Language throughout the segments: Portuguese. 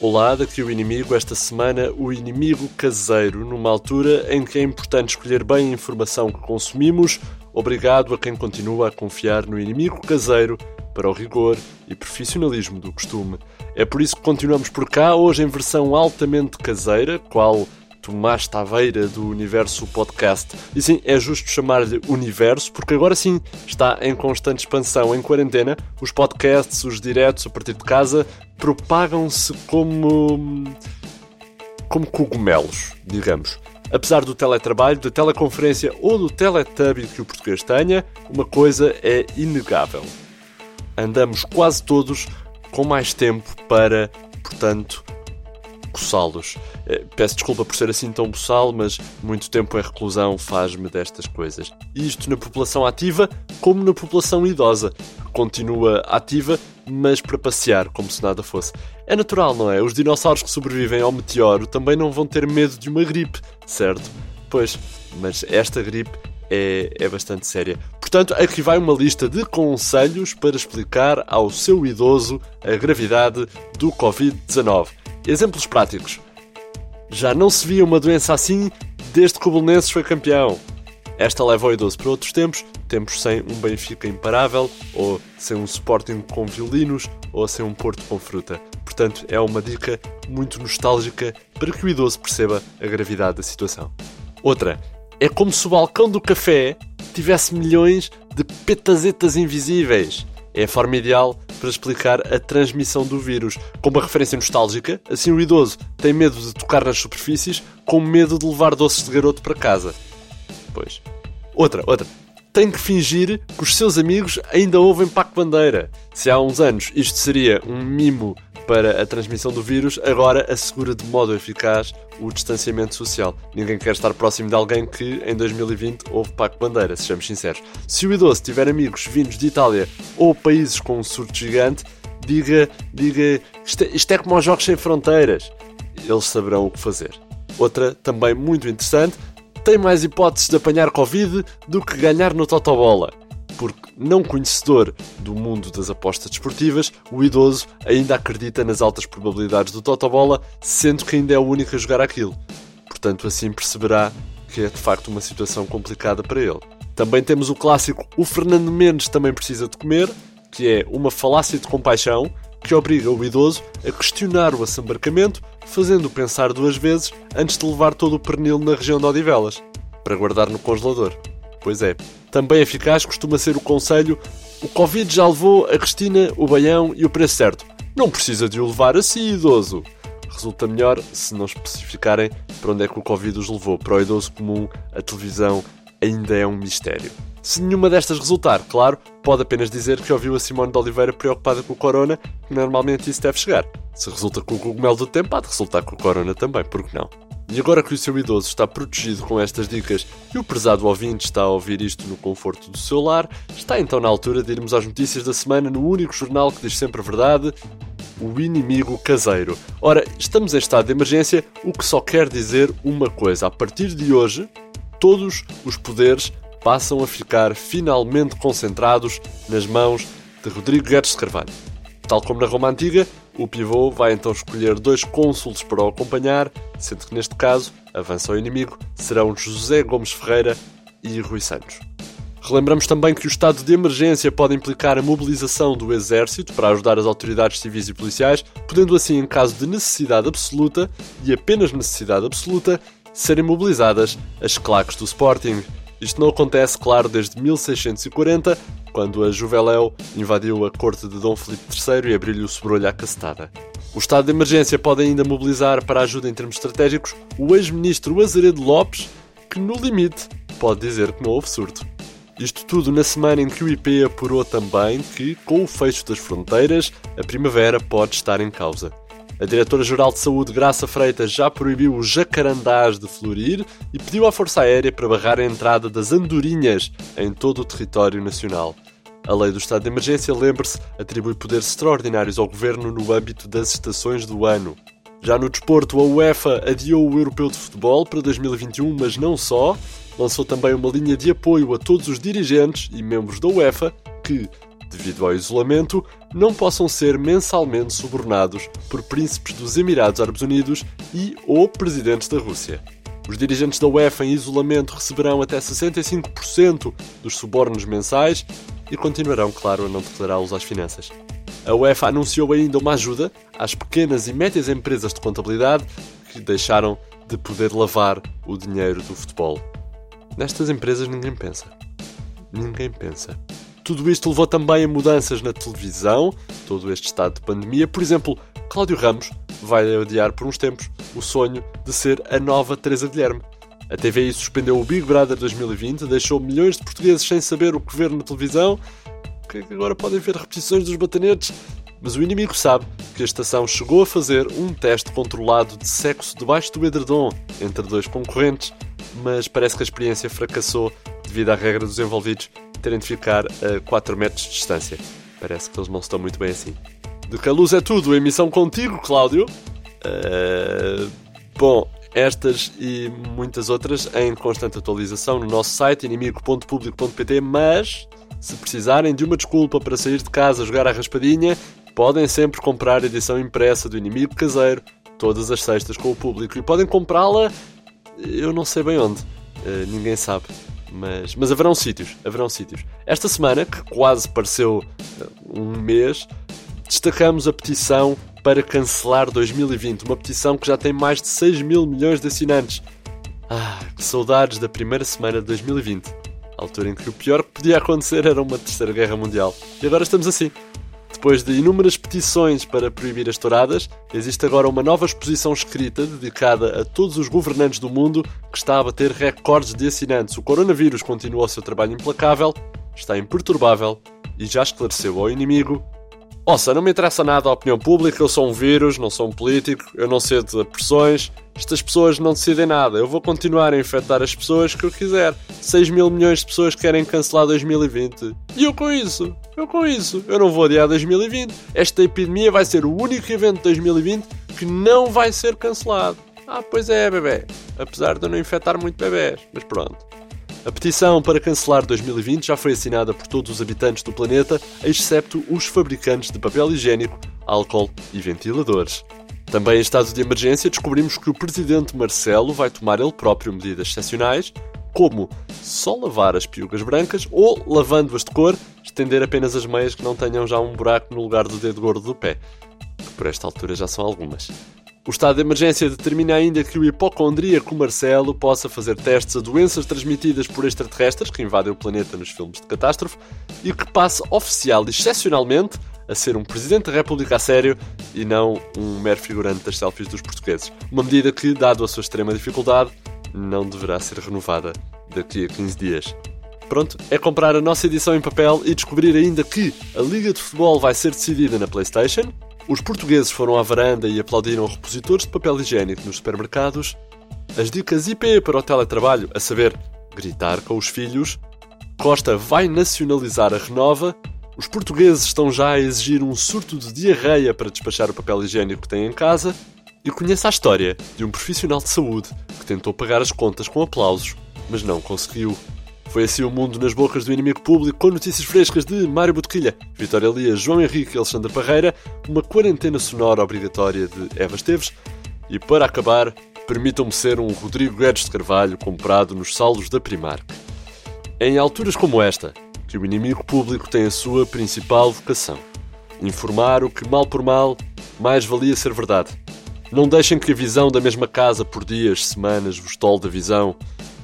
Olá, daqui o inimigo. Esta semana, o inimigo caseiro, numa altura em que é importante escolher bem a informação que consumimos. Obrigado a quem continua a confiar no inimigo caseiro para o rigor e profissionalismo do costume. É por isso que continuamos por cá, hoje em versão altamente caseira, qual Tomás Taveira do Universo Podcast. E sim, é justo chamar-lhe Universo, porque agora sim está em constante expansão. Em quarentena, os podcasts, os diretos a partir de casa, propagam-se como. como cogumelos, digamos. Apesar do teletrabalho, da teleconferência ou do teletubby que o português tenha, uma coisa é inegável. Andamos quase todos com mais tempo para, portanto, coçá-los. Eh, peço desculpa por ser assim tão boçal, mas muito tempo em reclusão faz-me destas coisas. Isto na população ativa, como na população idosa, continua ativa, mas para passear, como se nada fosse. É natural, não é? Os dinossauros que sobrevivem ao meteoro também não vão ter medo de uma gripe, certo? Pois, mas esta gripe é, é bastante séria. Portanto, aqui vai uma lista de conselhos para explicar ao seu idoso a gravidade do Covid-19. Exemplos práticos. Já não se via uma doença assim desde que o Belenenses foi campeão. Esta leva o idoso para outros tempos, tempos sem um Benfica imparável, ou sem um Sporting com violinos, ou sem um Porto com fruta. Portanto, é uma dica muito nostálgica para que o idoso perceba a gravidade da situação. Outra, é como se o balcão do café tivesse milhões de petazetas invisíveis. É a forma ideal para explicar a transmissão do vírus. Com uma referência nostálgica, assim o idoso tem medo de tocar nas superfícies, com medo de levar doces de garoto para casa. Pois. Outra, outra. Tem que fingir que os seus amigos ainda ouvem Paco Bandeira. Se há uns anos isto seria um mimo para a transmissão do vírus, agora assegura de modo eficaz o distanciamento social. Ninguém quer estar próximo de alguém que em 2020 houve Paco Bandeira, sejamos sinceros. Se o idoso tiver amigos vindos de Itália ou países com um surto gigante, diga, diga isto é, isto é como aos Jogos Sem Fronteiras. Eles saberão o que fazer. Outra, também muito interessante, tem mais hipóteses de apanhar Covid do que ganhar no Totobola porque, não conhecedor do mundo das apostas desportivas, o idoso ainda acredita nas altas probabilidades do Totobola, sendo que ainda é o único a jogar aquilo. Portanto, assim perceberá que é de facto uma situação complicada para ele. Também temos o clássico O Fernando Mendes também precisa de comer, que é uma falácia de compaixão que obriga o idoso a questionar o assambarcamento, fazendo-o pensar duas vezes antes de levar todo o pernil na região de Odivelas, para guardar no congelador. Pois é, também eficaz costuma ser o conselho: o Covid já levou a Cristina, o Baião e o preço certo. Não precisa de o levar assim, idoso. Resulta melhor se não especificarem para onde é que o Covid os levou. Para o idoso comum, a televisão ainda é um mistério. Se nenhuma destas resultar, claro, pode apenas dizer que ouviu a Simone de Oliveira preocupada com o corona, que normalmente isso deve chegar. Se resulta com o cogumelo do tempo, há de resultar com o corona também, por que não? E agora que o seu idoso está protegido com estas dicas e o prezado ouvinte está a ouvir isto no conforto do seu lar, está então na altura de irmos às notícias da semana no único jornal que diz sempre a verdade, o inimigo caseiro. Ora, estamos em estado de emergência, o que só quer dizer uma coisa. A partir de hoje, todos os poderes passam a ficar finalmente concentrados nas mãos de Rodrigo Guedes de Carvalho. Tal como na Roma Antiga, o pivô vai então escolher dois cônsules para o acompanhar, sendo que neste caso, avança ao inimigo, serão José Gomes Ferreira e Rui Santos. Relembramos também que o estado de emergência pode implicar a mobilização do Exército para ajudar as autoridades civis e policiais, podendo assim, em caso de necessidade absoluta, e apenas necessidade absoluta, serem mobilizadas as claques do Sporting. Isto não acontece, claro, desde 1640, quando a Juveléu invadiu a corte de Dom Filipe III e abriu-lhe o sobrolho à cacetada. O estado de emergência pode ainda mobilizar para ajuda em termos estratégicos o ex-ministro Azeredo Lopes, que no limite pode dizer que não houve surto. Isto tudo na semana em que o IP apurou também que, com o fecho das fronteiras, a primavera pode estar em causa. A Diretora-Geral de Saúde, Graça Freitas, já proibiu os jacarandás de florir e pediu à Força Aérea para barrar a entrada das andorinhas em todo o território nacional. A lei do estado de emergência, lembre-se, atribui poderes extraordinários ao governo no âmbito das estações do ano. Já no desporto, a UEFA adiou o Europeu de Futebol para 2021, mas não só. Lançou também uma linha de apoio a todos os dirigentes e membros da UEFA que, devido ao isolamento, não possam ser mensalmente subornados por príncipes dos Emirados Árabes Unidos e ou presidentes da Rússia. Os dirigentes da UEFA em isolamento receberão até 65% dos subornos mensais e continuarão, claro, a não declará-los às finanças. A UEFA anunciou ainda uma ajuda às pequenas e médias empresas de contabilidade que deixaram de poder lavar o dinheiro do futebol. Nestas empresas ninguém pensa. Ninguém pensa. Tudo isto levou também a mudanças na televisão, todo este estado de pandemia. Por exemplo, Cláudio Ramos vai adiar por uns tempos o sonho de ser a nova Teresa Guilherme. A TVI suspendeu o Big Brother 2020, deixou milhões de portugueses sem saber o que ver na televisão, que agora podem ver repetições dos batanetes. Mas o inimigo sabe que a estação chegou a fazer um teste controlado de sexo debaixo do edredom entre dois concorrentes, mas parece que a experiência fracassou devido à regra dos envolvidos terem de ficar a 4 metros de distância. Parece que eles não estão muito bem assim. De que a luz é tudo, emissão contigo, Cláudio. Uh, bom, estas e muitas outras em constante atualização no nosso site inimigo.publico.pt, mas se precisarem de uma desculpa para sair de casa jogar a raspadinha, podem sempre comprar a edição impressa do Inimigo Caseiro, todas as sextas com o público, e podem comprá-la, eu não sei bem onde, uh, ninguém sabe. Mas, mas haverão sítios, haverão sítios. Esta semana, que quase pareceu uh, um mês, destacamos a petição para cancelar 2020, uma petição que já tem mais de 6 mil milhões de assinantes. Ah, que saudades da primeira semana de 2020, a altura em que o pior que podia acontecer era uma terceira guerra mundial. E agora estamos assim. Depois de inúmeras petições para proibir as touradas, existe agora uma nova exposição escrita dedicada a todos os governantes do mundo que está a bater recordes de assinantes. O coronavírus continua o seu trabalho implacável, está imperturbável e já esclareceu ao inimigo Ouça, não me interessa nada a opinião pública, eu sou um vírus, não sou um político, eu não cedo a pressões, estas pessoas não decidem nada, eu vou continuar a infectar as pessoas que eu quiser. 6 mil milhões de pessoas querem cancelar 2020. E eu com isso, eu com isso, eu não vou adiar 2020. Esta epidemia vai ser o único evento de 2020 que não vai ser cancelado. Ah, pois é, bebê. Apesar de eu não infectar muito bebés, mas pronto. A petição para cancelar 2020 já foi assinada por todos os habitantes do planeta, excepto os fabricantes de papel higiênico, álcool e ventiladores. Também em estado de emergência, descobrimos que o presidente Marcelo vai tomar ele próprio medidas excepcionais, como só lavar as piugas brancas ou, lavando-as de cor, estender apenas as meias que não tenham já um buraco no lugar do dedo gordo do pé, que por esta altura já são algumas. O estado de emergência determina ainda que o hipocondríaco Marcelo possa fazer testes a doenças transmitidas por extraterrestres que invadem o planeta nos filmes de catástrofe e que passe oficial e excepcionalmente a ser um Presidente da República a sério e não um mero figurante das selfies dos portugueses. Uma medida que, dado a sua extrema dificuldade, não deverá ser renovada daqui a 15 dias. Pronto, é comprar a nossa edição em papel e descobrir ainda que a Liga de Futebol vai ser decidida na PlayStation, os portugueses foram à varanda e aplaudiram repositores de papel higiênico nos supermercados. As dicas IP para o teletrabalho, a saber, gritar com os filhos. Costa vai nacionalizar a Renova. Os portugueses estão já a exigir um surto de diarreia para despachar o papel higiênico que têm em casa. E conheça a história de um profissional de saúde que tentou pagar as contas com aplausos, mas não conseguiu. Foi assim o mundo nas bocas do inimigo público, com notícias frescas de Mário Botequilha, Vitória Elias, João Henrique e Alexandre Parreira, uma quarentena sonora obrigatória de Eva Esteves e, para acabar, permitam-me ser um Rodrigo Guedes de Carvalho comprado nos salos da Primark. Em alturas como esta que o inimigo público tem a sua principal vocação: informar o que, mal por mal, mais valia ser verdade. Não deixem que a visão da mesma casa por dias, semanas vos tole da visão.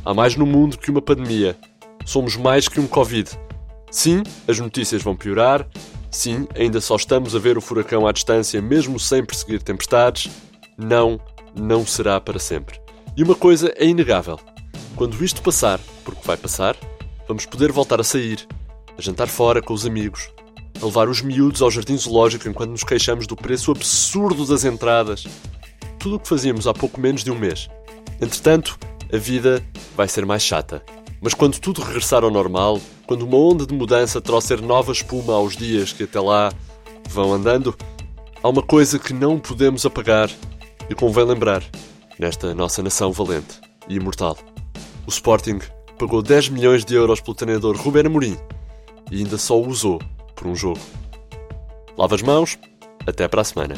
Há mais no mundo que uma pandemia somos mais que um Covid. Sim, as notícias vão piorar. Sim, ainda só estamos a ver o furacão à distância, mesmo sem perseguir tempestades. Não, não será para sempre. E uma coisa é inegável: quando isto passar, porque vai passar, vamos poder voltar a sair, a jantar fora com os amigos, a levar os miúdos ao jardim zoológico enquanto nos queixamos do preço absurdo das entradas. Tudo o que fazíamos há pouco menos de um mês. Entretanto, a vida vai ser mais chata. Mas quando tudo regressar ao normal, quando uma onda de mudança trouxer nova espuma aos dias que até lá vão andando, há uma coisa que não podemos apagar E convém lembrar, nesta nossa nação valente e imortal, o Sporting pagou 10 milhões de euros pelo treinador Ruben Amorim e ainda só o usou por um jogo. Lava as mãos, até para a semana.